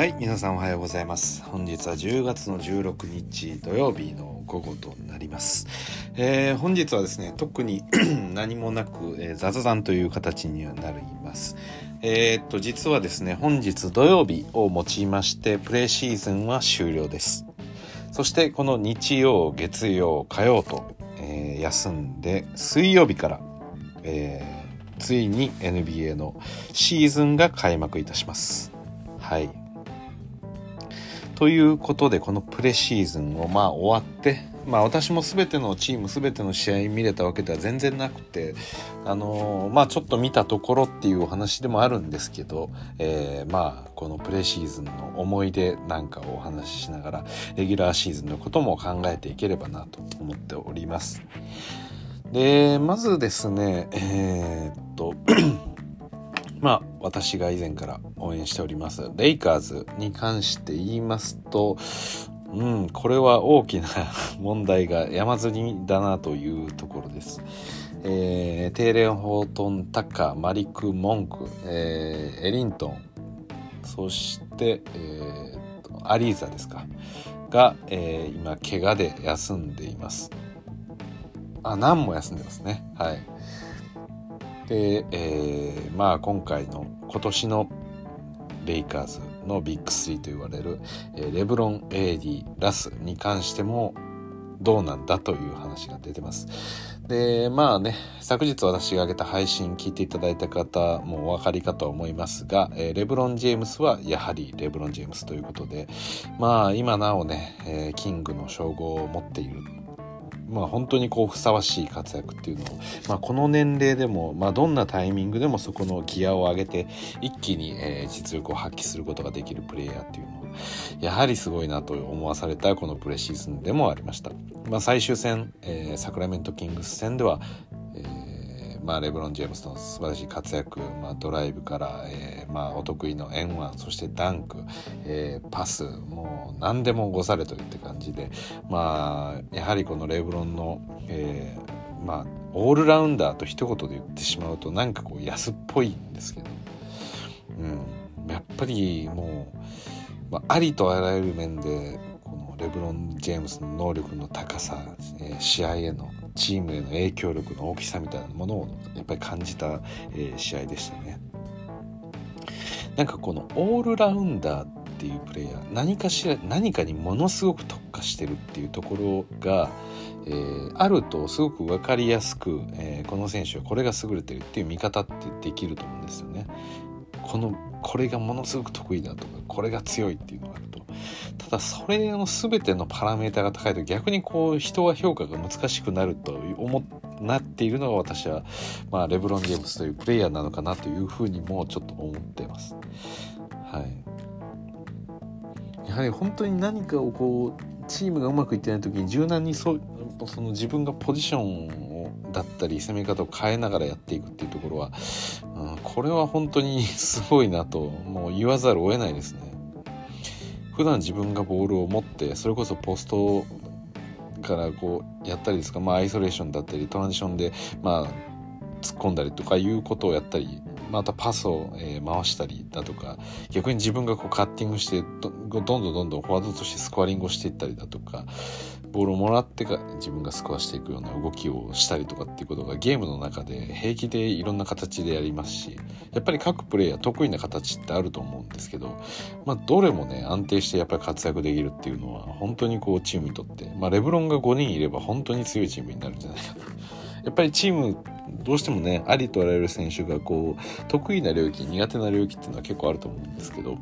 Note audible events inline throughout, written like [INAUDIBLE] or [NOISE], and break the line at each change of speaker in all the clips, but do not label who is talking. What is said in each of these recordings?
はい皆さんおはようございます。本日は10月の16日土曜日の午後となります、えー、本日はですね特に [CLEARS THROAT] 何もなく、えー、雑談という形にはなります。えー、っと実はですね本日土曜日をもちましてプレーシーズンは終了です。そしてこの日曜月曜火曜と、えー、休んで水曜日から、えー、ついに NBA のシーズンが開幕いたします。はい。ということでこのプレシーズンをまあ終わってまあ私も全てのチーム全ての試合見れたわけでは全然なくてあの、まあちょっと見たところっていうお話でもあるんですけど、え、まあこのプレシーズンの思い出なんかをお話ししながらレギュラーシーズンのことも考えていければなと思っております。でまずですねえ、っとまあ私が以前から応援しております。レイカーズに関して言いますとうんこれは大きな問題が山積みだなというところです。えー、テーレン・ホートン・タカマリク・モンク、えー、エリントン。そして、えー、アリーザですか。が、えー、今怪我で休んでいます。あ何も休んでますね。はい。で、えー、まあ今回の今年のレイカーズのビッグ3と言われる、えー、レブロン、エーディ、ラスに関してもどうなんだという話が出てます。で、まあね、昨日私が挙げた配信聞いていただいた方もお分かりかと思いますが、えー、レブロン・ジェームスはやはりレブロン・ジェームスということで、まあ今なおね、えー、キングの称号を持っているまあ、本当にこうふさわしい活躍っていうのを、まあ、この年齢でも、まあ、どんなタイミングでもそこのギアを上げて一気に、えー、実力を発揮することができるプレイヤーっていうのはやはりすごいなと思わされたこのプレシーズンでもありました。まあ、最終戦、えー、サクラメントキングス戦では、えーまあ、レブロン・ジェームスの素晴らしい活躍、まあ、ドライブから、えーまあ、お得意の円ンそしてダンク、えー、パスもう何でもごされといって感じで、まあ、やはりこのレブロンの、えーまあ、オールラウンダーと一言で言ってしまうとなんかこう安っぽいんですけど、うん、やっぱりもう、まあ、ありとあらゆる面でこのレブロン・ジェームスの能力の高さ、えー、試合へのチームへの影響力の大きさみたいなものをやっぱり感じた、えー、試合でしたね。なんかこのオールラウンダーっていうプレイヤー何かしら何かにものすごく特化してるっていうところが、えー、あるとすごく分かりやすく、えー、この選手はこれが優れてるっていう見方ってできると思うんですよね。このこれがものすごく得意だとかこれが強いっていうのがあるただそれの全てのパラメータが高いと逆にこう人は評価が難しくなると思なっているのが私は、まあ、レブロン・ジェームスというプレイヤーなのかなというふうにもちょっと思ってます。はい、やはり本当に何かをこうチームがうまくいってない時に柔軟にそその自分がポジションをだったり攻め方を変えながらやっていくっていうところは、うん、これは本当にすごいなともう言わざるを得ないですね。普段自分がボールを持ってそれこそポストからこうやったりですか、まあ、アイソレーションだったりトランジションで、まあ、突っ込んだりとかいうことをやったりまたパスを、え回したりだとか逆に自分がこうカッティングしてどんどんどんどんフォワードとしてスコアリングをしていったりだとかボールをもらってか自分がスコアしていくような動きをしたりとかっていうことがゲームの中で平気でいろんな形でやりますしやっぱり各プレイヤー得意な形ってあると思うんですけど、まあ、どれもね安定してやっぱり活躍できるっていうのは本当にこうチームにとって、まあ、レブロンが5人いれば本当に強いチームになるんじゃないかと。やっぱりチームどうしてもねありとあらゆる選手がこう得意な領域苦手な領域っていうのは結構あると思うんですけど、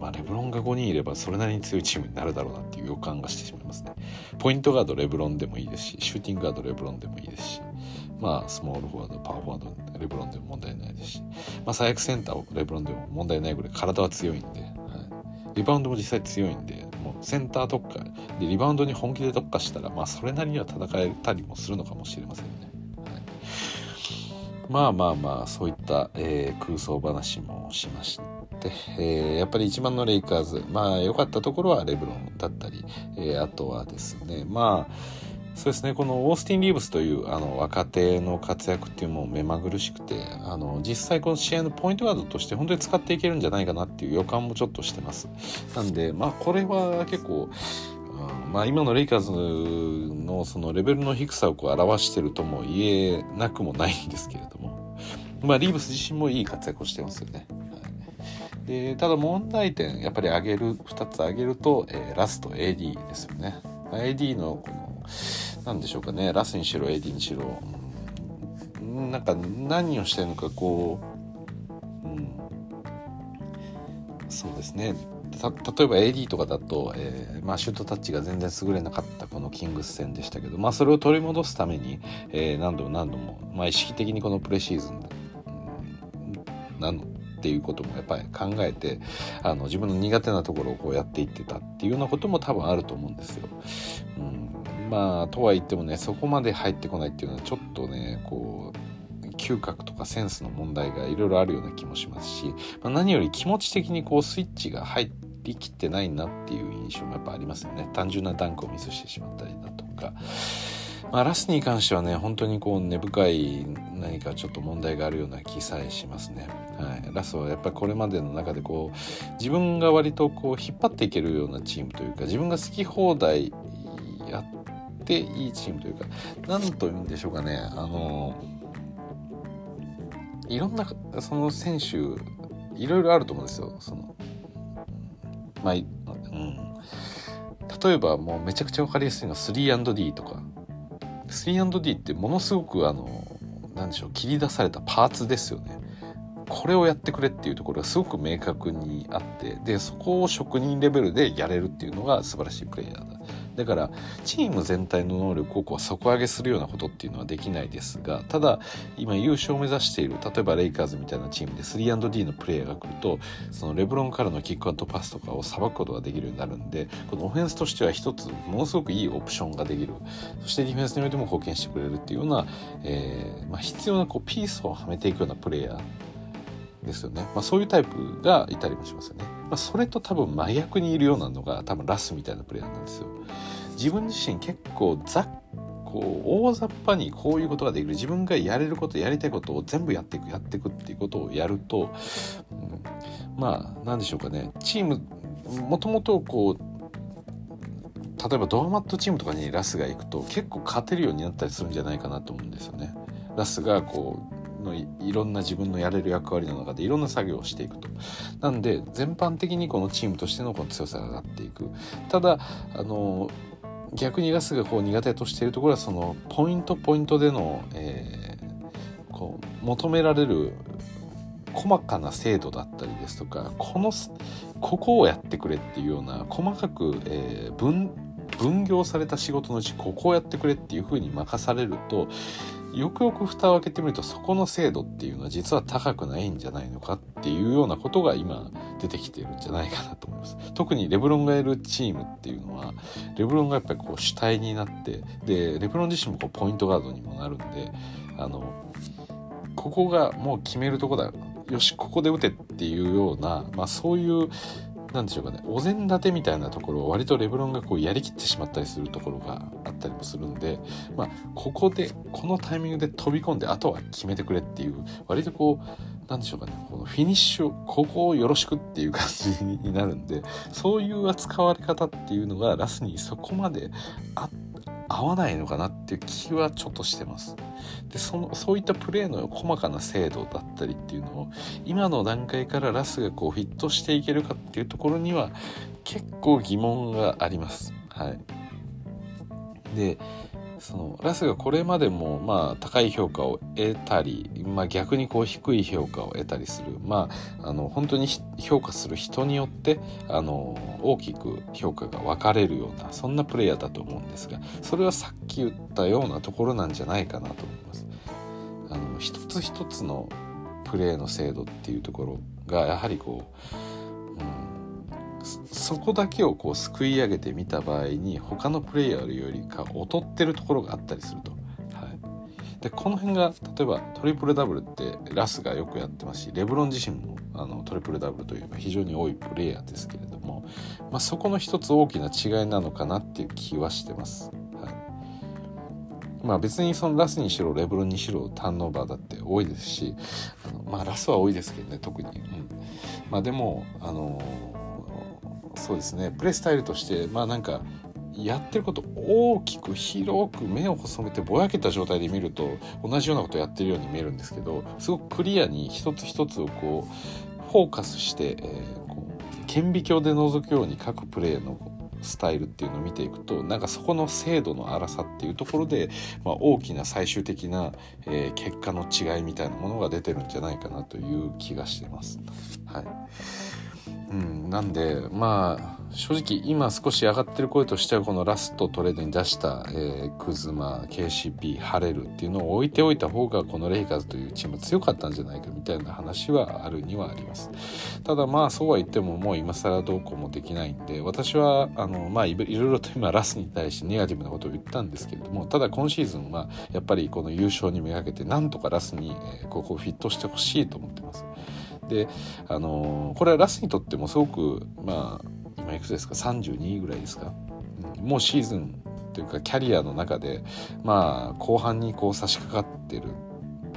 まあ、レブロンが5人いればそれなりに強いチームになるだろうなっていう予感がしてしまいますね。ポイントガードレブロンでもいいですしシューティングガードレブロンでもいいですしまあスモールフォワードパワーフォワードレブロンでも問題ないですし、まあ、最悪センターをレブロンでも問題ないぐらい体は強いんで、はい、リバウンドも実際強いんでもうセンター特化でリバウンドに本気で特化したらまあそれなりには戦えたりもするのかもしれませんね。まあまあまあそういった、えー、空想話もしまして、えー、やっぱり一番のレイカーズまあ良かったところはレブロンだったり、えー、あとはですねまあそうですねこのオースティン・リーブスというあの若手の活躍っていうのも目まぐるしくてあの実際この試合のポイントガードとして本当に使っていけるんじゃないかなっていう予感もちょっとしてます。なんでまあこれは結構まあ、今のレイカーズのそのレベルの低さをこう表してるとも言えなくもないんですけれども、[LAUGHS] まあ、リーブス自身もいい活躍をしてますよね。でただ問題点やっぱり挙げる2つ挙げると、えー、ラスト AD ですよね。AD のこの何でしょうかね。ラスにしろ AD にしろ、うん、なんか何をしてるのかこう、うん、そうですね。例えば AD とかだと、えーまあ、シュートタッチが全然優れなかったこのキングス戦でしたけど、まあ、それを取り戻すために、えー、何度も何度も、まあ、意識的にこのプレシーズン、うん、っていうこともやっぱり考えてあの自分の苦手なところをこうやっていってたっていうようなことも多分あると思うんですよ。うん、まあとは言ってもねそこまで入ってこないっていうのはちょっとねこう嗅覚とかセンスの問題がいろいろあるような気もしますし、まあ、何より気持ち的にこうスイッチが入りきってないなっていう印象もやっぱありますよね単純なダンクをミスしてしまったりだとか。まあ、ラスに関してはね本当にこう根深い何かちょっと問題があるような気さえしますね。はい、ラスはやっぱりこれまでの中でこう自分が割とこう引っ張っていけるようなチームというか自分が好き放題やっていいチームというか何と言うんでしょうかねあのいろんなその選手いろいろあると思うんですよ。そのまあ、うん、例えばもうめちゃくちゃ分かりやすいのは 3&D とか 3&D ってものすごくあの何でしょう切り出されたパーツですよね。これをやってくれっていうところがすごく明確にあってでそこを職人レベルでやれるっていうのが素晴らしいプレイヤーだだからチーム全体の能力をこう底上げするようなことっていうのはできないですがただ今優勝を目指している例えばレイカーズみたいなチームで 3&D のプレイヤーが来るとそのレブロンからのキックアウトパスとかをさばくことができるようになるんでこのオフェンスとしては一つものすごくいいオプションができる。そしてディフェンスにおいても貢献してくれるっていうような、えーまあ、必要なこうピースをはめていくようなプレイヤー。ですよね、まあ、そういうタイプがいたりもしますよね、まあ、それと多分真逆にいるようなのが多分ラスみたいなプレイヤーなんですよ。自分自身結構ざこう大雑把にこういうことができる。自分がやれることやりたいことを全部やっていくやっていくっていうことをやると、うん、まあ何でしょうかね。チームもともとこう例えばドアマットチームとかにラスが行くと結構勝てるようになったりするんじゃないかなと思うんですよね。ラスがこうのいろんな自分のやれる役割の中でいろんな作業をしていくと。なんで全般的にこのチームとしてのこの強さが上がっていく。ただあの逆にラスがこう苦手としているところはそのポイントポイントでの、えー、こう求められる細かな精度だったりですとかこのここをやってくれっていうような細かく、えー、分分業された仕事のうちここをやってくれっていうふうに任されるとよくよく蓋を開けてみるとそこの精度っていうのは実は高くないんじゃないのかっていうようなことが今出てきてるんじゃないかなと思います。特にレブロンがいるチームっていうのはレブロンがやっぱりこう主体になってでレブロン自身もこうポイントガードにもなるんであのここがもう決めるとこだよしここで打てっていうような、まあ、そういう何でしょうかね。お膳立てみたいなところを割とレブロンがこうやりきってしまったりするところがあったりもするので、まあ、ここでこのタイミングで飛び込んであとは決めてくれっていう割とこう何でしょうかね。このフィニッシュここをよろしくっていう感じになるんでそういう扱われ方っていうのがラスにそこまであって合わないのかなっていう気はちょっとしてます。でそのそういったプレーの細かな精度だったりっていうのを今の段階からラスがこうフィットしていけるかっていうところには結構疑問があります。はい、でそのラスがこれまでもまあ高い評価を得たり、まあ、逆にこう低い評価を得たりするまああの本当に評価する人によってあの大きく評価が分かれるようなそんなプレイヤーだと思うんですがそれはさっき言ったようなところなんじゃないかなと思います。あの一つ一つのプレーの精度っていうところがやはりこうそこだけをこうすくい上げてみた場合に他のプレイヤーよりか劣ってるところがあったりすると。はい、でこの辺が例えばトリプルダブルってラスがよくやってますしレブロン自身もあのトリプルダブルというのは非常に多いプレイヤーですけれども、まあ、そこの一つ大きな違いなのかなっていう気はしてます。はいまあ別にそのラスにしろレブロンにしろターンオーバーだって多いですしあのまあラスは多いですけどね特に、うん、まあでもあのそうですね。プレースタイルとしてまあなんかやってること大きく広く目を細めてぼやけた状態で見ると同じようなことやってるように見えるんですけどすごくクリアに一つ一つをこうフォーカスして、えー、こう顕微鏡で覗くように各プレーのスタイルっていうのを見ていくとなんかそこの精度の荒さっていうところで、まあ、大きな最終的な、えー、結果の違いみたいなものが出てるんじゃないかなという気がしてます。はいうん、なんでまあ正直今少し上がってる声としてはこのラストトレードに出した、えー、クズマ KCP ハレルっていうのを置いておいた方がこのレイカーズというチーム強かったんじゃないかみたいな話はあるにはあります。ただまあそうは言ってももう今更どうこうもできないんで私はあのまあいろいろと今ラスに対してネガティブなことを言ったんですけれどもただ今シーズンはやっぱりこの優勝にめがけてなんとかラスに、えー、ここをフィットしてほしいと思ってます。であの、これはラスにとってもすごくまあ今いくつですか？32ぐらいですか、うん、もうシーズンというかキャリアの中でまあ後半にこう差し掛かってる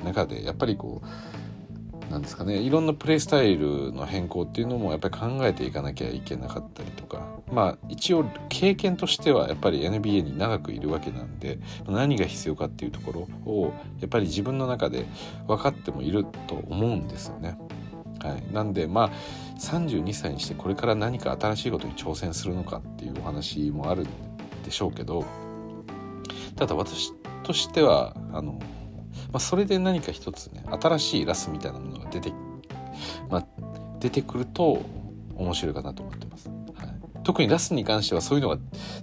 中でやっぱりこうなんですかねいろんなプレースタイルの変更っていうのもやっぱり考えていかなきゃいけなかったりとかまあ一応経験としてはやっぱり NBA に長くいるわけなんで何が必要かっていうところをやっぱり自分の中で分かってもいると思うんですよね。はい、なんでまあ32歳にしてこれから何か新しいことに挑戦するのかっていうお話もあるんでしょうけどただ私としてはあの、まあ、それで何か一つね新しいラスみたいなものが出て,、まあ、出てくると面白いかなと思ってます。特にラスに関してはそういうのが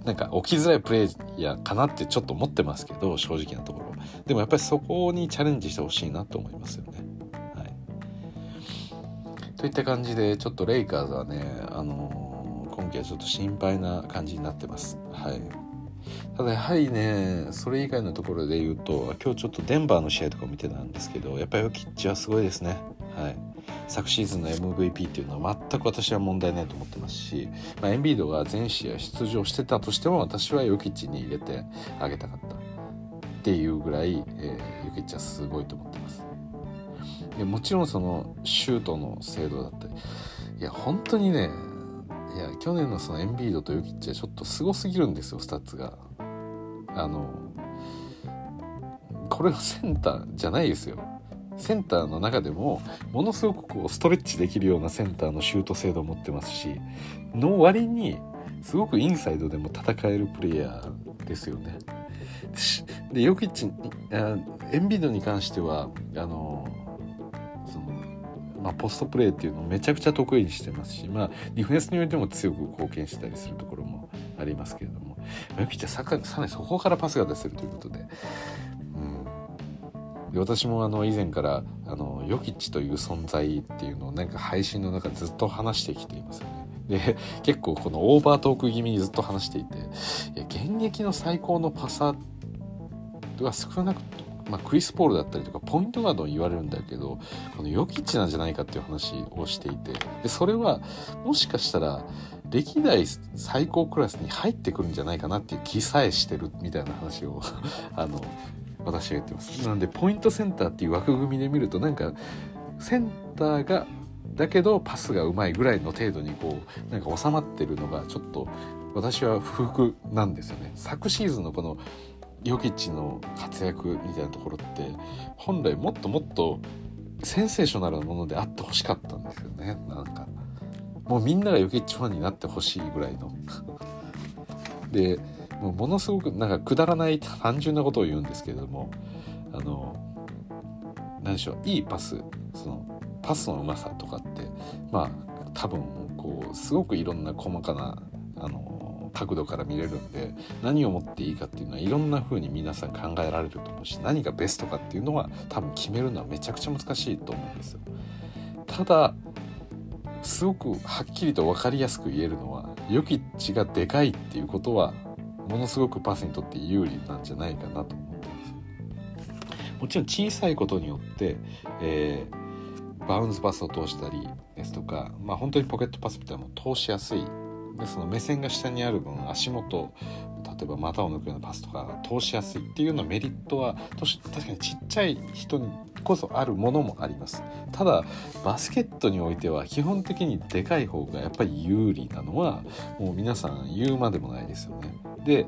なんか起きづらいプレイヤーかなってちょっと思ってますけど正直なところでもやっぱりそこにチャレンジしてほしいなと思いますよね。といった感じでちょっとレイカーズはね、あのー、今季はちょっと心配な感じになってます。はい。ただやはりねそれ以外のところで言うと今日ちょっとデンバーの試合とか見てたんですけどやっぱりヨキッチはすごいですね。はい、昨シーズンの MVP っていうのは全く私は問題ないと思ってますし、まあ、エンビードが全試合出場してたとしても私はヨキッチに入れてあげたかったっていうぐらい、えー、ヨキッチはすごいと思ってます。でもちろんそのシュートの精度だったりいや本当にねいや去年のそのエンビードとヨキッチはちょっとすごすぎるんですよスタッツが。あのこれはセンターじゃないですよ。センターの中でもものすごくこうストレッチできるようなセンターのシュート精度を持ってますしの割にすごくインサイドでも戦えるプレイヤーですよね。でヨキッチエンビードに関してはあのまあ、ポストプレーっていうのをめちゃくちゃ得意にしてますし、まあ、ディフェンスにおいても強く貢献したりするところもありますけれどもヨキッチはさらにそこからパスが出せるということで。うんで私もあの以前からあのヨキッチという存在っていうのをなんか配信の中でずっと話してきていますよね。で結構このオーバートーク気味にずっと話していていや現役の最高のパサは少なくまあ、クリス・ポールだったりとかポイントガードを言われるんだけどこのヨキッチなんじゃないかっていう話をしていて。でそれはもしかしたら歴代最高クラスに入ってくるんじゃないかなっていう気さえしてるみたいな話を [LAUGHS] あの私が言ってます。なんでポイントセンターっていう枠組みで見るとなんかセンターがだけどパスがうまいぐらいの程度にこうなんか収まってるのがちょっと私は不服なんですよね。昨シーズンのこのヨキッチの活躍みたいなところって本来もっともっとセンセーショナルなものであってほしかったんですよね。なんかもうみんながヨキッチファンになってほしいぐらいの。[LAUGHS] でもうものすごくなんかくだらない単純なことを言うんですけれどもあの何でしょういいパスそのパスのうまさとかってまあ多分こうすごくいろんな細かなあの角度から見れるんで何を持っていいかっていうのはいろんな風に皆さん考えられると思うし何がベストかっていうのは多分決めるのはめちゃくちゃ難しいと思うんですよ。ただすごくはっきりと分かりやすく言えるのはヨキッチがでかいっていうことはものすごくパスにとって有利なんじゃないかなと思ってます。もちろん小さいことによって、えー、バウンズパスを通したりですとか、まあ、本当にポケットパスみたいなのを通しやすいでその目線が下にある分足元例えば股を抜くようなパスとか通しやすいっていうのメリットは確かにちっちゃい人にこそあるものもあります。ただバスケットにおいては基本的にでかい方がやっぱり有利なのはもう皆さん言うまでもないですよね。で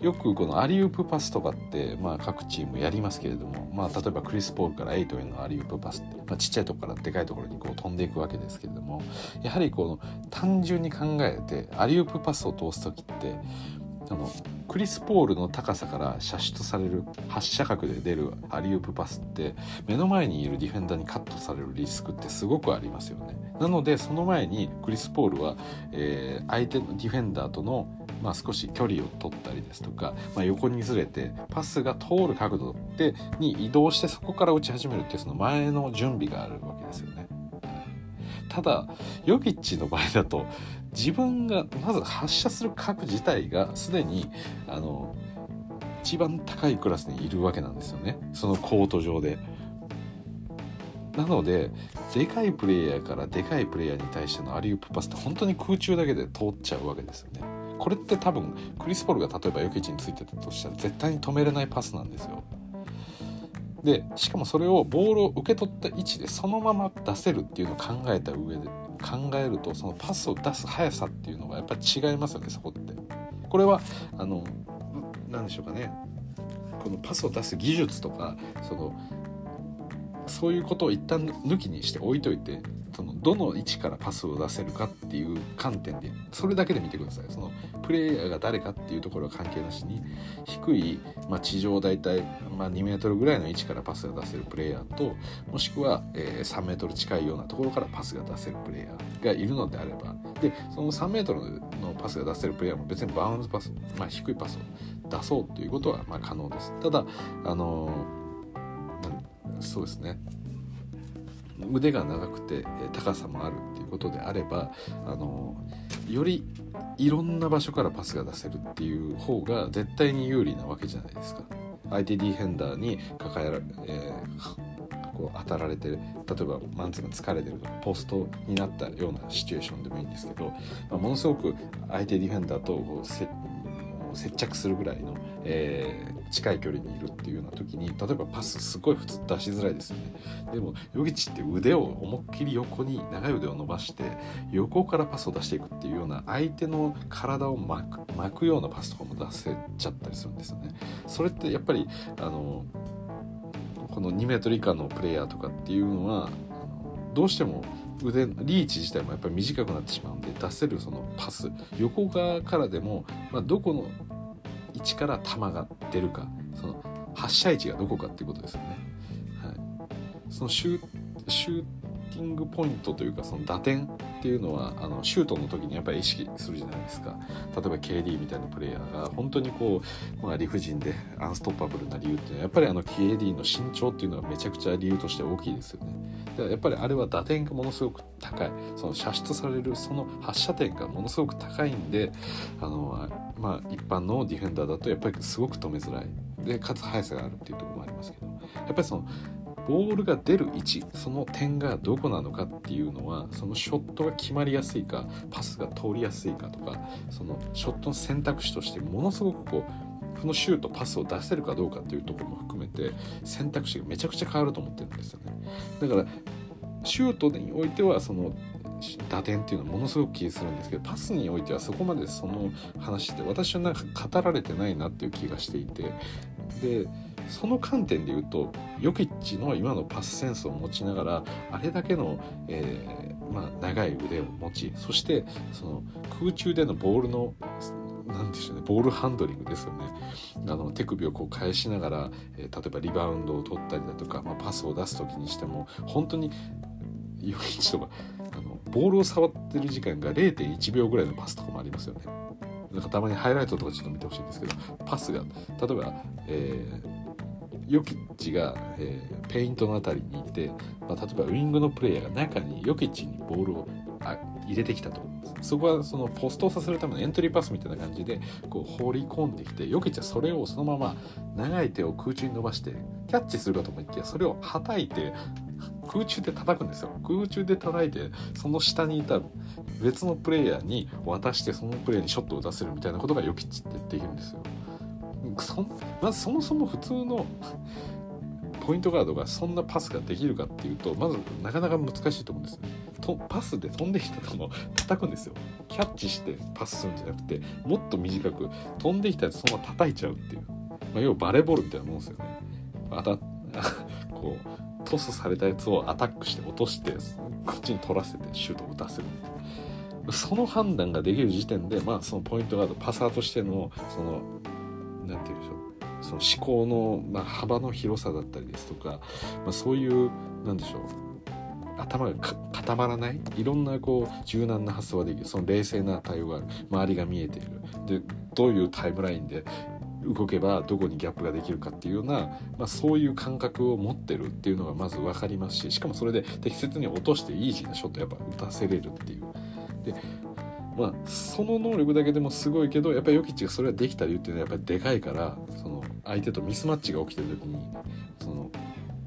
よくこのアリウープパスとかって、まあ、各チームやりますけれども、まあ、例えばクリス・ポールからエイトへのアリウープパスって、まあ、ちっちゃいとこからでかいところにこう飛んでいくわけですけれどもやはりこの単純に考えてアリウープパスを通す時ってあのクリス・ポールの高さから射出される発射角で出るアリウープパスって目の前にいるディフェンダーにカットされるリスクってすごくありますよね。なのでその前にクリス・ポールは、えー、相手のディフェンダーとのまあ、少し距離を取ったりですとか、まあ、横にずれてパスが通る角度でに移動してそこから打ち始めるっていうその前の準備があるわけですよね。ただヨギッチの場合だと自分がまず発射する角自体がすでにあの一番高いクラスにいるわけなんですよねそのコート上で。なのででかいプレイヤーからでかいプレイヤーに対してのアリウープパスって本当に空中だけで通っちゃうわけですよね。これって多分クリス・ポールが例えばヨキチについてたとしたら絶対に止めれないパスなんですよ。でしかもそれをボールを受け取った位置でそのまま出せるっていうのを考えた上で考えるとそのパスを出す速さっていうのがやっぱり違いますよねそこって。これはあの何でしょうかねこのパスを出す技術とかそのそういうことを一旦抜きにして置いといてそのどの位置からパスを出せるかっていう観点でそれだけで見てください。そのプレイヤーが誰かっていうところは関係なしに低い、まあ、地上大体、まあ、2メートルぐらいの位置からパスが出せるプレイヤーともしくは、えー、3メートル近いようなところからパスが出せるプレイヤーがいるのであればでその3メートルのパスが出せるプレイヤーも別にバウンズパス、まあ、低いパスを出そうということはまあ可能です。ただあのー、そうですね腕が長くて高さもあるっていうことであればあのよりいろんな場所からパスが出せるっていう方が絶対に有利なわけじゃないですか。相手ディフェンダーに抱えられ、えー、こう当たられてる例えばマンツーマン疲れてるとかポストになったようなシチュエーションでもいいんですけど、まあ、ものすごく相手ディフェンダーとこう接着するぐらいの、えー、近い距離にいるっていうような時に例えばパスすごい普通出しづらいですよね。でもヨギチって腕を思いっきり横に長い腕を伸ばして横からパスを出していくっていうような相手の体を巻く巻くようなパスとかも出せちゃったりするんですよね。それってやっぱりあのこの2メートル以下のプレイヤーとかっていうのはどうしても腕リーチ自体もやっぱり短くなってしまうんで出せるそのパス横側からでも、まあ、どこの位置から球が出るかその発射位置がどこかっていうことですよね。はい、そのシューティングポイントというかその打点っていうのはあのシュートの時にやっぱり意識するじゃないですか。例えば KD みたいなプレイヤーが本当にこう、まあ、理不尽でアンストッパブルな理由っていうのはやっぱりあの KD の身長っていうのはめちゃくちゃ理由として大きいですよね。だからやっぱりあれは打点がものすごく高いその射出されるその発射点がものすごく高いんであの、まあ、一般のディフェンダーだとやっぱりすごく止めづらい。でかつ速さがあるっていうところもありますけど。やっぱりそのボールが出る位置その点がどこなのかっていうのはそのショットが決まりやすいかパスが通りやすいかとかそのショットの選択肢としてものすごくこうこのシュートパスを出せるかどうかっていうところも含めて選択肢がめちゃくちゃ変わると思ってるんですよね。だからシュートにおいてはその打点っていうのはものすごく気にするんですけどパスにおいてはそこまでその話って私はなんか語られてないなっていう気がしていてでその観点で言うとヨキッチの今のパスセンスを持ちながらあれだけの、えー、まあ、長い腕を持ちそしてその空中でのボールの何でしょうねボールハンドリングですよねあの手首をこう返しながら、えー、例えばリバウンドを取ったりだとか、まあ、パスを出す時にしても本当にヨキッチとかあのボールを触ってる時間が0.1秒ぐらいのパスとかもありますよね。なんかたまにハイライトとかちょっと見てほしいんですけどパスが例えば、えーヨキッチが、えー、ペイントの辺りにいて、まあ、例えばウイングのプレイヤーが中にヨキッチにボールをあ入れてきたとそこはそのポストをさせるためのエントリーパスみたいな感じでこう放り込んできてヨキッチはそれをそのまま長い手を空中に伸ばしてキャッチするかと思いきやそれをはたいて空中で叩くんですよ。空中で叩いてその下にいた別のプレイヤーに渡してそのプレイヤーにショットを出せるみたいなことがヨキッチってできるんですよ。そまずそもそも普通のポイントガードがそんなパスができるかっていうとまずなかなか難しいと思うんですね。とパスで飛んできた球を叩くんですよ。キャッチしてパスするんじゃなくてもっと短く飛んできたやつそのまま叩いちゃうっていう、まあ、要はバレーボールみたいなもんですよね。あた [LAUGHS] こうトスされたやつをアタックして落としてこっちに取らせてシュートを打たせる。その判断ができる時点でまあそのポイントガードパサーとしてのその何て言うんでしょう。その思考の、まあ、幅の広さだったりですとか、まあ、そういうなんでしょう。頭が固まらないいろんなこう柔軟な発想ができる。その冷静な対応がある。周りが見えている。でどういうタイムラインで動けばどこにギャップができるかっていうような、まあ、そういう感覚を持ってるっていうのがまず分かりますししかもそれで適切に落としてイージーなショットやっぱ打たせれるっていう。でまあ、その能力だけでもすごいけどやっぱりヨキッチがそれができた理由っていうのはやっぱりでかいからその相手とミスマッチが起きてる時にその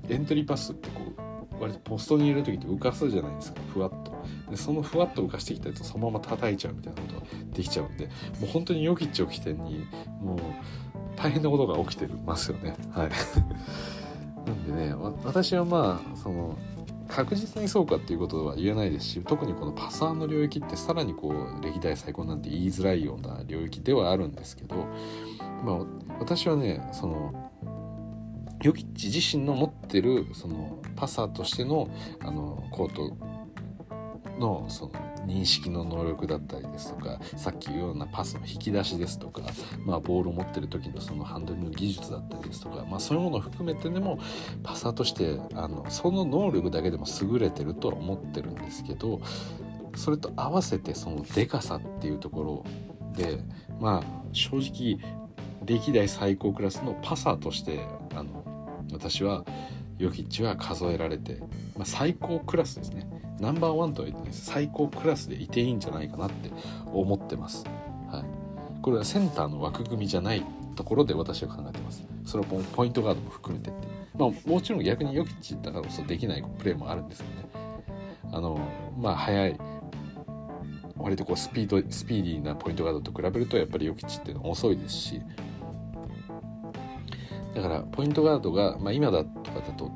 エントリーパスってこう割とポストに入れる時って浮かすじゃないですかふわっと。でそのふわっと浮かしてきたやつをそのまま叩いちゃうみたいなことができちゃうんでもう本当にヨキッチを起点にもう大変なことが起きてますよね。はい。[LAUGHS] なんでね私はまあその確実にそうかっていうことは言えないですし特にこのパサーの領域ってさらにこう歴代最高なんて言いづらいような領域ではあるんですけど、まあ、私はねそのヨキッチ自身の持ってるそのパサーとしてのあのコートのその認識の能力だったりですとかさっき言うようなパスの引き出しですとか、まあ、ボールを持ってる時のそのハンドリングの技術だったりですとか、まあ、そういうものを含めてでもパサーとしてあのその能力だけでも優れてるとは思ってるんですけどそれと合わせてそのでかさっていうところでまあ正直歴代最高クラスのパサーとしてあの私はヨキッチは数えられて、まあ、最高クラスですね。ナンバーワンとは言ってない最高クラスでいていいんじゃないかなって思ってます、はい、これはセンターの枠組みじゃないところで私は考えてます。それはポイントガードも含めてって。まあもちろん逆にヨキッチだからこそできないプレーもあるんですよね。あのまあ速い割とこうスピードスピーディーなポイントガードと比べるとやっぱりヨキッチっていうのは遅いですし。だからポイントガードが、まあ、今だとかだと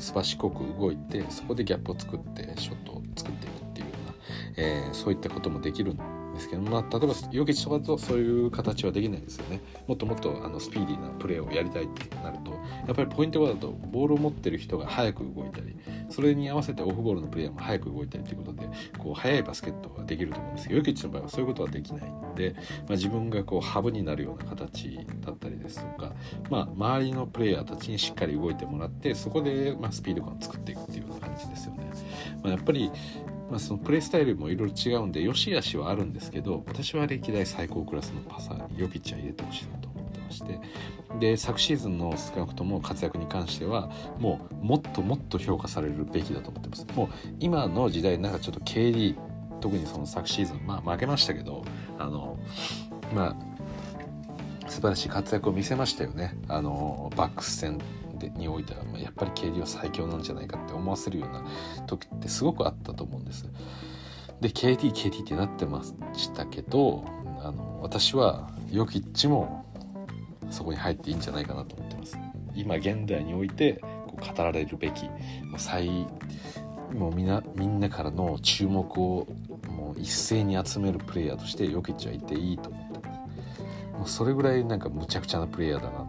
そのすばしこく動いてそこでギャップを作ってショットを作っていくっていうような、えー、そういったこともできるんですけど、まあ、例えばヨキッチとかだとそういう形はできないですよねもっともっとあのスピーディーなプレーをやりたいってなるとやっぱりポイントガードだとボールを持ってる人が早く動いたりそれに合わせてオフボールのプレイヤーも早く動いたりということでこう速いバスケットができると思うんですけどヨキッチの場合はそういうことはできないんで、まあ、自分がこうハブになるような形だったりですとか、まあ、周りのプレイヤーたちにしっかり動いてもらってそこでまスピード感を作っていくっていうような感じですよね。まあ、やっぱりまあ、そのプレイスタイルもいろいろ違うんで良し悪しはあるんですけど私は歴代最高クラスのパサーにヨキッチは入れてほしいなと思ってましてで昨シーズンの少なくとも活躍に関してはもうもっともっと評価されるべきだと思ってます。もう今の時代なんかちょっと KD 特にその昨シーズンまあ負けましたけどあのまあ素晴らしい活躍を見せましたよね。あのバックス戦においてはやっぱり KD は最強なんじゃないかって思わせるような時ってすごくあったと思うんです。で KD、KD ってなってましたけどあの私はヨキッチもそこに入っていいんじゃないかなと思ってます。今現代においてこう語られるべきもう最もうみんなみんなからの注目をもう一斉に集めるプレイヤーとしてヨキッチはいていいと思ってます。もうそれぐらいなんかむちゃくちゃなプレイヤーだな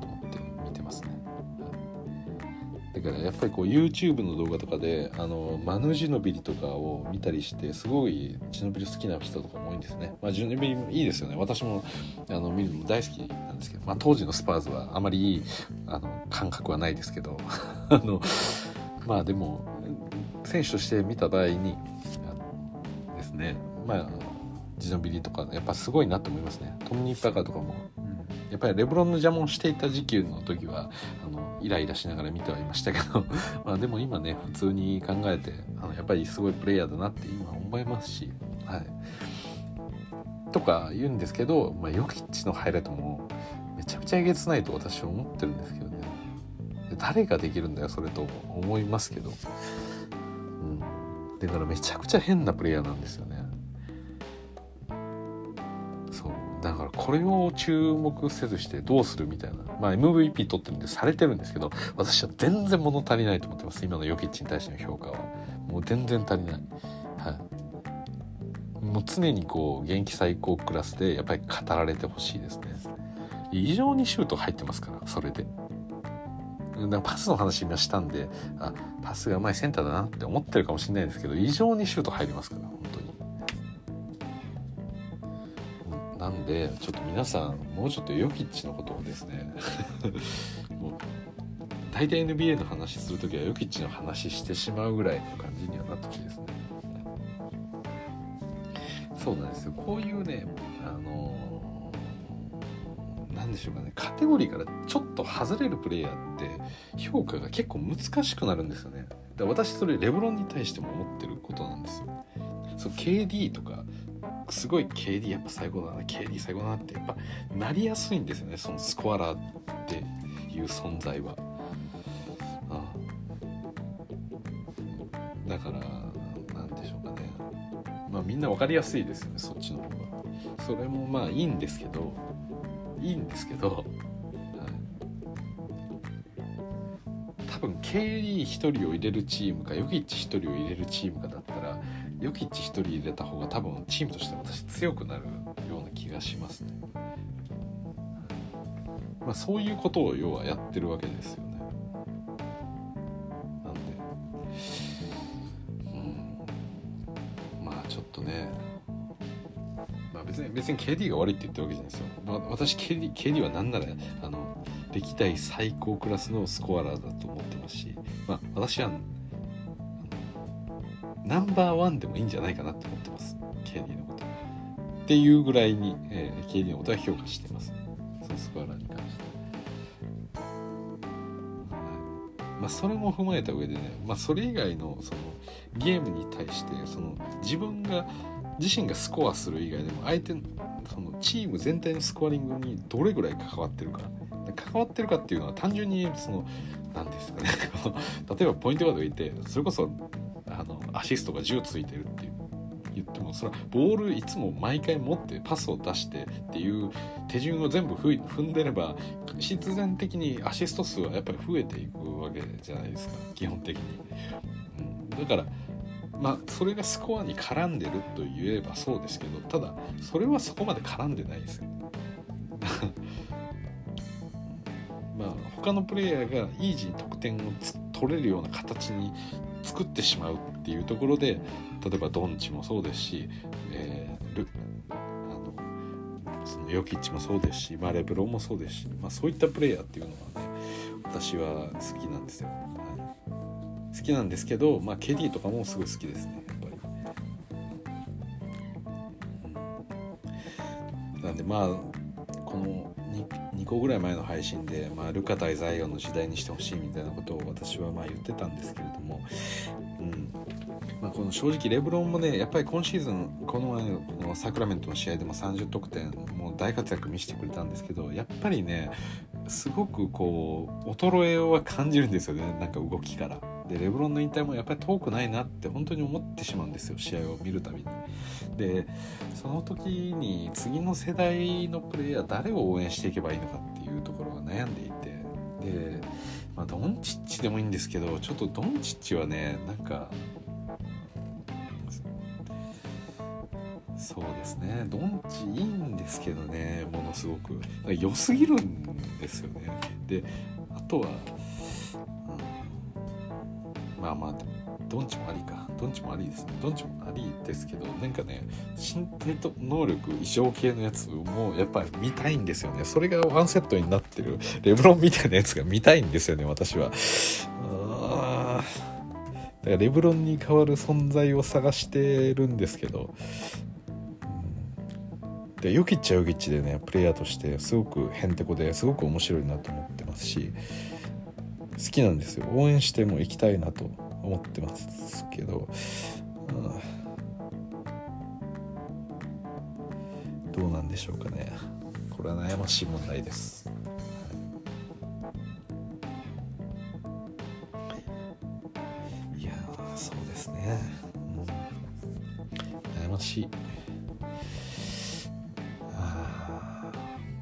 だからやっぱりこう YouTube の動画とかであのマヌジノビリとかを見たりしてすごいジノビリ好きな人とかも多いんですね。まあ、ジノビリもいいですよね。私もあの見るのも大好きなんですけど、まあ、当時のスパーズはあまりいいあの感覚はないですけど [LAUGHS] あのまあでも選手として見た場合にですねまあジノビリとかやっぱすごいなと思いますね。トムニー・パカーとかも。やっぱりレブロンの邪魔をしていた時期の時はあのイライラしながら見てはいましたけど。[LAUGHS] まあでも今ね普通に考えてあのやっぱりすごいプレイヤーだなって今思いますし、はい、とか言うんですけど、まあ、ヨキッチのハイライトもめちゃくちゃえげつないと私は思ってるんですけどね。誰ができるんだよそれと思いますけど、うん、だからめちゃくちゃ変なプレイヤーなんですよねこれを注目せずしてどうするみたいな。まあ MVP 取ってるんでされてるんですけど私は全然物足りないと思ってます。今のヨキッチに対しての評価は。もう全然足りない。はい。もう常にこう元気最高クラスでやっぱり語られてほしいですね。異常にシュート入ってますからそれで。なんかパスの話今したんであパスがうまいセンターだなって思ってるかもしれないですけど異常にシュート入りますから本当に。でちょっと皆さんもうちょっとヨキッチのことをですね [LAUGHS] もう大体 NBA の話する時はヨキッチの話してしまうぐらいの感じにはなってほしいですね。そうなんですよ。こういうねあの何でしょうかね。カテゴリーからちょっと外れるプレイヤーって評価が結構難しくなるんですよね。で私それレブロンに対しても思ってることなんですよ。そう KD とかすごい KD やっぱ最高だな。KD 最高だなってやっぱなりやすいんですよね。そのスコアラーっていう存在は。ああ。だから何でしょうかね。まあみんな分かりやすいですよねそっちの方が。それもまあいいんですけどいいんですけど、分 KD1 人を入れるチームかヨキッチ1人を入れるチームかだったらヨキッチ1人入れた方が多分チームとして私強くなるような気がしますね。まあ、そういうことを要はやってるわけですよね。なんで、うん、まあちょっとねまあ別に別に KD が悪いって言ってるわけじゃないですよ、まあ、私 KD, KD は何ならあの歴代最高クラスのスコアラーだとま、あ、私はナンバーワンでもいいんじゃないかなって思ってます。KD のこと。っていうぐらいに、えー、KD のことは評価してます。そのスコアラーに関して、まあ、それも踏まえた上でね、まあ、それ以外のそのゲームに対してその自分が自身がスコアする以外でも相手のそのチーム全体のスコアリングにどれぐらい関わってるか。関わってるかっていうのは単純にその何ですかね。[LAUGHS] 例えばポイントガードがいてそれこそあのアシストが10ついてるっていう言ってもそれはボールいつも毎回持ってパスを出してっていう手順を全部踏んでれば必然的にアシスト数はやっぱり増えていくわけじゃないですか。基本的に、うん、だからまあそれがスコアに絡んでると言えばそうですけどただそれはそこまで絡んでないですよ。まあ他のプレイヤーがイージーに得点を取れるような形に作ってしまうっていうところで例えばドンチもそうですし、えー、ルあのそのヨキッチもそうですし、まあ、レブロンもそうですし、まあ、そういったプレイヤーっていうのはね私は好きなんですよ。はい。好きなんですけど、まあ、ケディとかもすごい好きですねやっぱり、なんでまあ個ぐらい前の配信で、まあ、ルカ対ザイオの時代にしてほしいみたいなことを私はまあ言ってたんですけれども、うんまあ、この正直レブロンもねやっぱり今シーズンこの前のこのサクラメントの試合でも30得点もう大活躍見せてくれたんですけどやっぱりねすごくこう衰えは感じるんですよねなんか動きから。でレブロンの引退もやっぱり遠くないなって本当に思ってしまうんですよ試合を見るたびに。でその時に次の世代のプレイヤー誰を応援していけばいいのかっていうところが悩んでいて。で、まあ、ドンチッチでもいいんですけどちょっとドンチッチはねなんかそうですね。ドンチいいんですけどねものすごく。良すぎるんですよね。であとはまあまあどんちもありか。どんちもありですね。どんちもありですけどなんかね身体と能力異常系のやつもやっぱり見たいんですよね。それがワンセットになってるレブロンみたいなやつが見たいんですよね私は。だからレブロンに代わる存在を探してるんですけど。でヨキッチはヨキッチでねプレイヤーとしてすごくへんてこですごく面白いなと思ってますし。好きなんですよ。応援しても行きたいなと思ってますけど、うん、どうなんでしょうかね。これは悩ましい問題です。い。やそうですね、うん、悩ましい。あ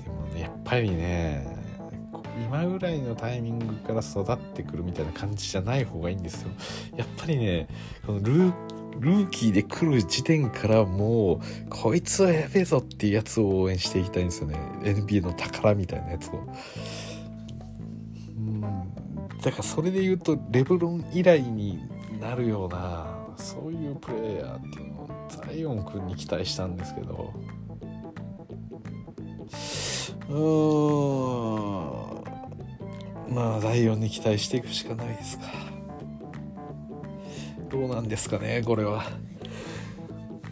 でもねやっぱりね今ぐらいのタイミングから育ってくるみたいな感じじゃない方がいいんですよ。やっぱりねこのルーキーで来る時点からもうこいつはやべえぞっていうやつを応援していきたいんですよね。NBA の宝みたいなやつを。うん。だからそれで言うとレブロン以来になるようなそういうプレーヤーっていうのをザイオン君に期待したんですけど。うん。まあザイオンに期待していくしかないですか。どうなんですかねこれは。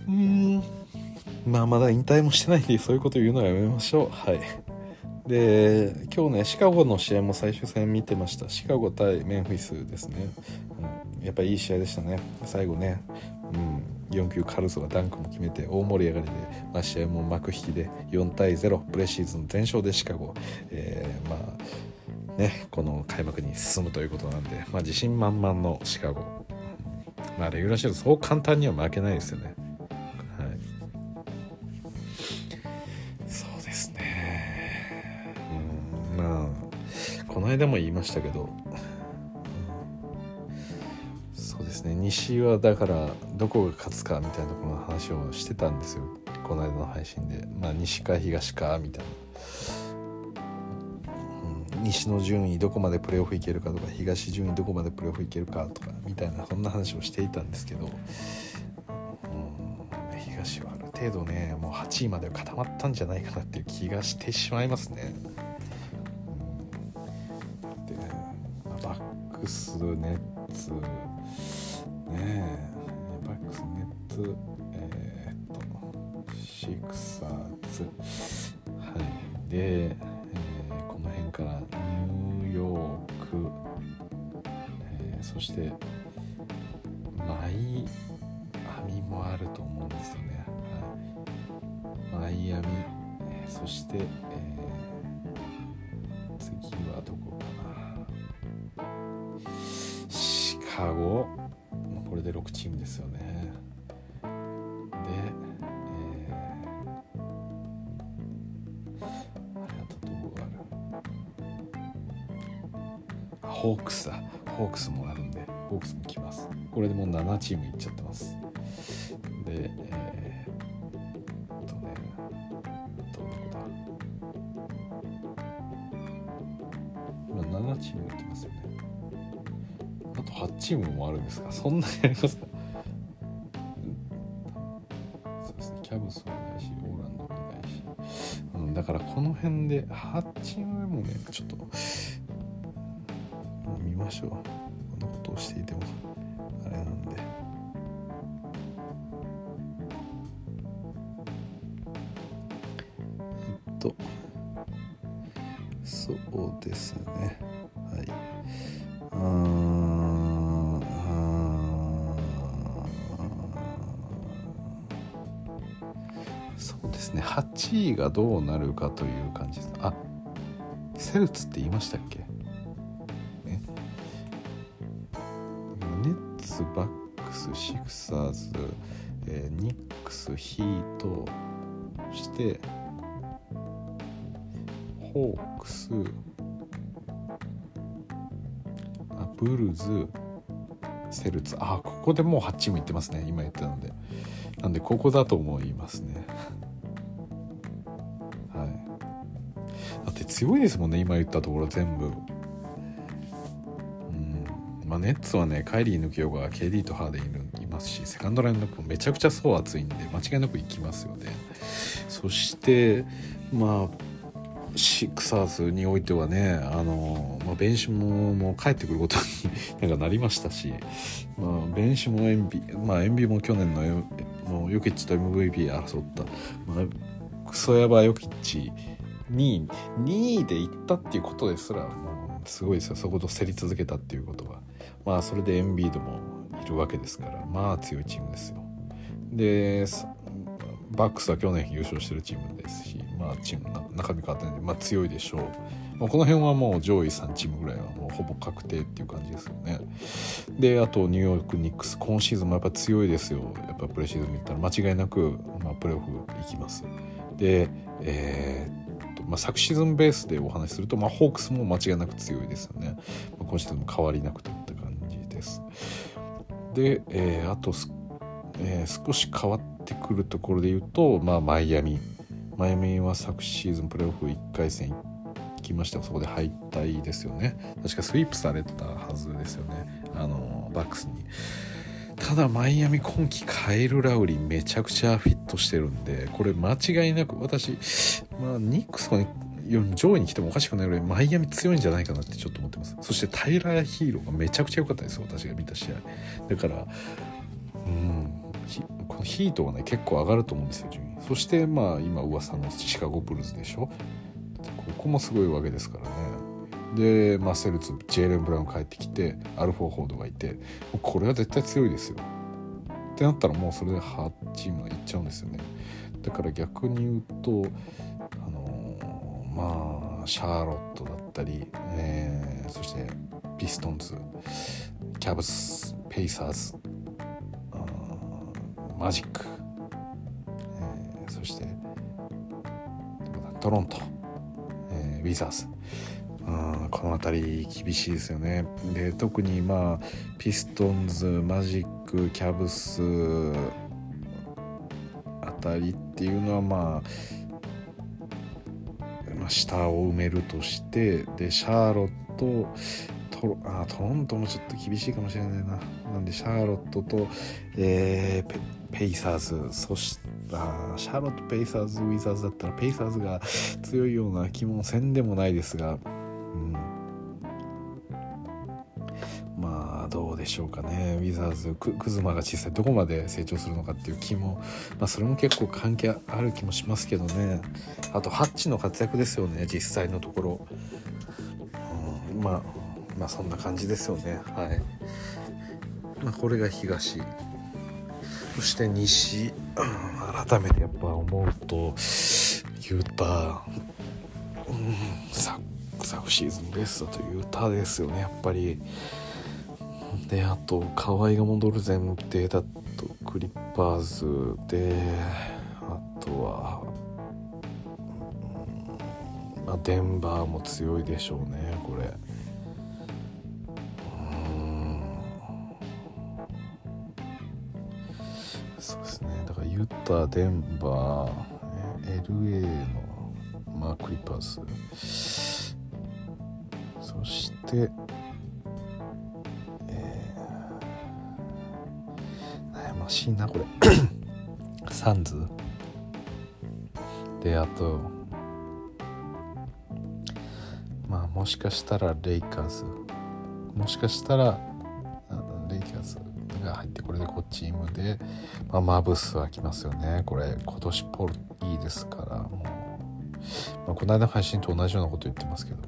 うん。まあまだ引退もしてないんでそういうこと言うのはやめましょう。はい。で今日ねシカゴの試合も最終戦見てました。シカゴ対メンフィスですね、うん、やっぱいい試合でしたね。最後ね、うん、4球カルソがダンクも決めて大盛り上がりで、まあ、試合も幕引きで4対0プレシーズン全勝でシカゴ、えー、まあねこの開幕に進むということなんで、まあ、自信満々のシカゴ。まあレギュラーシーズンそう簡単には負けないですよね。はい。そうですね。うんまあこの間も言いましたけどそうですね。西はだからどこが勝つかみたいなこの話をしてたんですよ。この間の配信で。まあ西か東かみたいな。西の順位どこまでプレーオフいけるかとか東順位どこまでプレーオフいけるかとかみたいなそんな話をしていたんですけど、うん、東はある程度ねもう8位まで固まったんじゃないかなっていう気がしてしまいますね。でバックスネッツねバックスネッツホークスだ。ホークスもあるんでホークスも来ます。これでもう7チームいっちゃってます。でえー、っとねどこだ？今7チームいってますよね。あと8チームもあるんですか？そんなにありますか？そうですね。キャブスもいないしオーランドもいないし、うん、だからこの辺で8チーム目もねちょっとましょう。こんなことをしていても。あれなんで。えっと。そうですね。はい。うんそうですね。8位がどうなるかという感じです。あセルツって言いましたっけ？サーズ、えー、ニックスヒートそしてホークスあブルズセルツあここでもう8チームいってますね。今言ったので。なんでここだと思いますね。[LAUGHS] はい。だって強いですもんね今言ったところ全部。うん。まあ、ネッツはねカイリー抜きようが KD とハーデンいるますしセカンドラインのもめちゃくちゃ層厚いんで間違いなくいきますよね。そしてまあシックサーズにおいてはねあの、まあ、ベンシもも帰ってくることになんかなりましたし、まあ、ベンシもエンビまあエンビも去年ののヨキッチと MVP 争った、まあ、クソヤバヨキッチに2位でいったっていうことですらもうすごいですよ。そこと競り続けたっていうことは。まあそれでエンビードもるわけですからまあ強いチームですよ。でバックスは去年優勝してるチームですしまあチーム中身変わってないんで、まあ、強いでしょう。まあ、この辺はもう上位3チームぐらいはもうほぼ確定っていう感じですよね。であとニューヨーク・ニックス今シーズンもやっぱ強いですよ。やっぱプレシーズン見たら間違いなく、まあ、プレーオフ行きます。でえーまあ、昨シーズンベースでお話しすると、まあ、ホークスも間違いなく強いですよね、まあ、今シーズンも変わりなくといった感じです。で、えー、あとえー、少し変わってくるところで言うと、まあ、マイアミ。マイアミは昨シーズンプレーオフ1回戦行きましたそこで敗退ですよね。確かスイープされたはずですよね。あのバックスに。ただマイアミ今季カエル・ラウリーめちゃくちゃフィットしてるんでこれ間違いなく私、まあ、ニックス上位に来てもおかしくないぐらいマイアミ強いんじゃないかなってちょっと思ってます。そしてタイラー・ヒーローがめちゃくちゃ良かったです私が見た試合。だからうんこのヒートがね結構上がると思うんですよ順位。そしてまあ今噂のシカゴブルーズでしょ。ここもすごいわけですからね。で、まあ、セルツジェイレン・ブラウン帰ってきてアルフォー・ホードがいてこれは絶対強いですよ。ってなったらもうそれで8チームがいっちゃうんですよね。だから逆に言うと、まあシャーロットだったり、えー、そしてピストンズキャブスペイサーズマジック、えー、そしてトロント、えー、ウィザーズ。うんこの辺り厳しいですよね。で特にまあピストンズマジックキャブスあたりっていうのはまあまあ、下を埋めるとしてでシャーロットトロあトロントもちょっと厳しいかもしれないな。なんでシャーロットと、えー、ペイサーズそしてあシャーロット・ペイサーズ・ウィザーズだったらペイサーズが強いような気もせんでもないですが、しょうかね。ウィザーズククズマが小さいどこまで成長するのかっていう気も、まあ、それも結構関係ある気もしますけどね。あとハッチの活躍ですよね。実際のところ、うん、まあまあそんな感じですよね。はい。まあ、これが東。そして西。改めてやっぱ思うとユータ、うん、昨昨シーズンベストとユータですよねやっぱり。であと河合が戻る前提だとクリッパーズであとは、まあ、デンバーも強いでしょうねこれ。そうですねだからユタ、デンバー、LA の、まあ、クリッパーズ。そして、しいな、これ。[COUGHS] サンズ。で、あと、まあ、もしかしたらレイカーズ。もしかしたら、レイカーズ。が入ってこれでこうチームで、まあ、マブスは来ますよねこれ今年ポルいいですからもう、まあ、この間の配信と同じようなこと言ってますけど、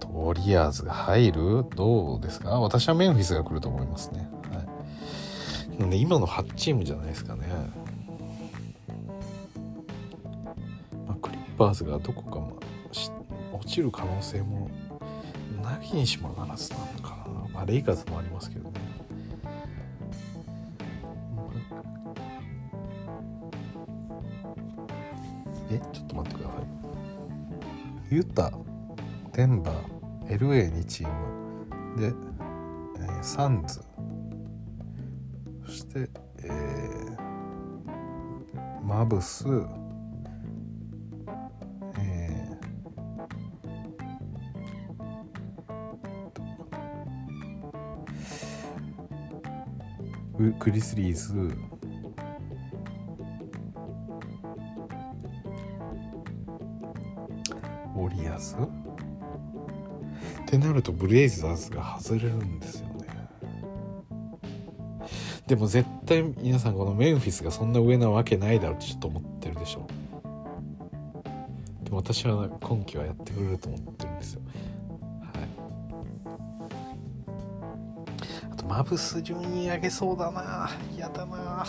とウォリアーズが入る？どうですか？私はメンフィスが来ると思いますね、はい、今の8チームじゃないですかね。まあ、クリッパーズがどこか、まあ、落ちる可能性もなきにしもあらずなのかな。まあレイカーズもありますけどね。えちょっと待ってください。ユタデンバー LA2 チーム。で、えー、サンズ。そして、えー、マブス。クリスリーズ。ウォリアーズ。ってなるとブレイザーズが外れるんですよね。でも絶対皆さんこのメンフィスがそんな上なわけないだろうってちょっと思ってるでしょ。でも私は今季はやってくれると思ってるんですよ。あとマブス順位上げそうだな。嫌だな。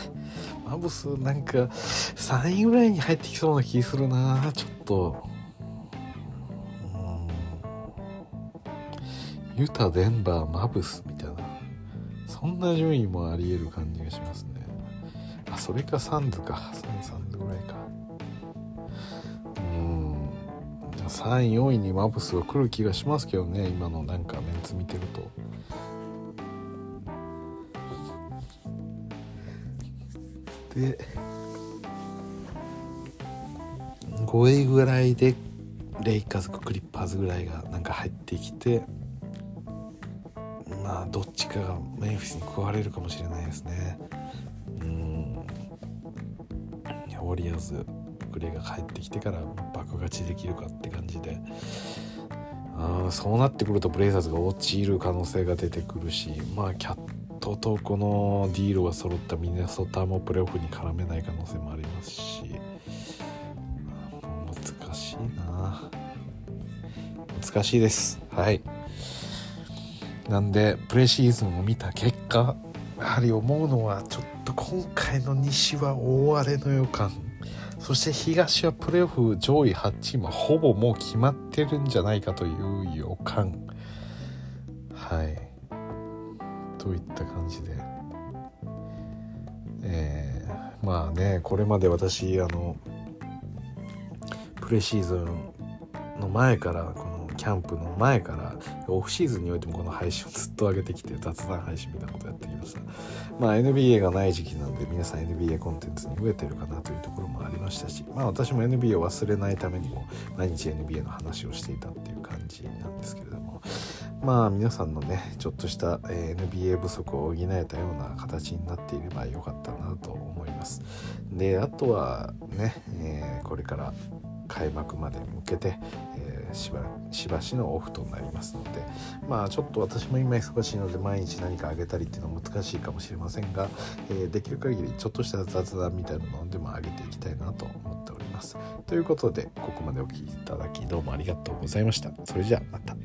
マブスなんか3位ぐらいに入ってきそうな気するな。ちょっと。ユタデンバーマブスみたいな。そんな順位もありえる感じがしますね。あそれかサンズか。サンズぐらいか。うん。3位4位にマブスが来る気がしますけどね。今のなんかメンツ見てると。で5位ぐらいでレイカーズかクリッパーズぐらいがなんか入ってきてどっちかがメンフィスに食われるかもしれないですね。うん。ウォリアーズグレーが帰ってきてから爆勝ちできるかって感じで。あそうなってくるとブレイザーズが落ちる可能性が出てくるしまあキャットとこのディールが揃ったミネソタもプレーオフに絡めない可能性もありますし。難しいな。難しいです。はい。なんでプレシーズンを見た結果やはり思うのはちょっと今回の西は大荒れの予感。そして東はプレーオフ上位8チームほぼもう決まってるんじゃないかという予感。はい。といった感じで。えー、まあねこれまで私あのプレシーズンの前からこのキャンプの前からオフシーズンにおいてもこの配信をずっと上げてきて雑談配信みたいなことやってきました。まあ NBA がない時期なんで皆さん NBA コンテンツに増えてるかなというところもありましたしまあ私も NBA を忘れないためにも毎日 NBA の話をしていたっていう感じなんですけれどもまあ皆さんのねちょっとした、NBA 不足を補えたような形になっていればよかったなと思います。であとはね、えー、これから開幕までに向けて、しばしばしのオフとなりますのでまあちょっと私も今忙しいので毎日何かあげたりっていうのは難しいかもしれませんが、えー、できる限りちょっとした雑談みたいなものでもあげていきたいなと思っております。ということでここまでお聴きいただきどうもありがとうございました。それじゃあまた。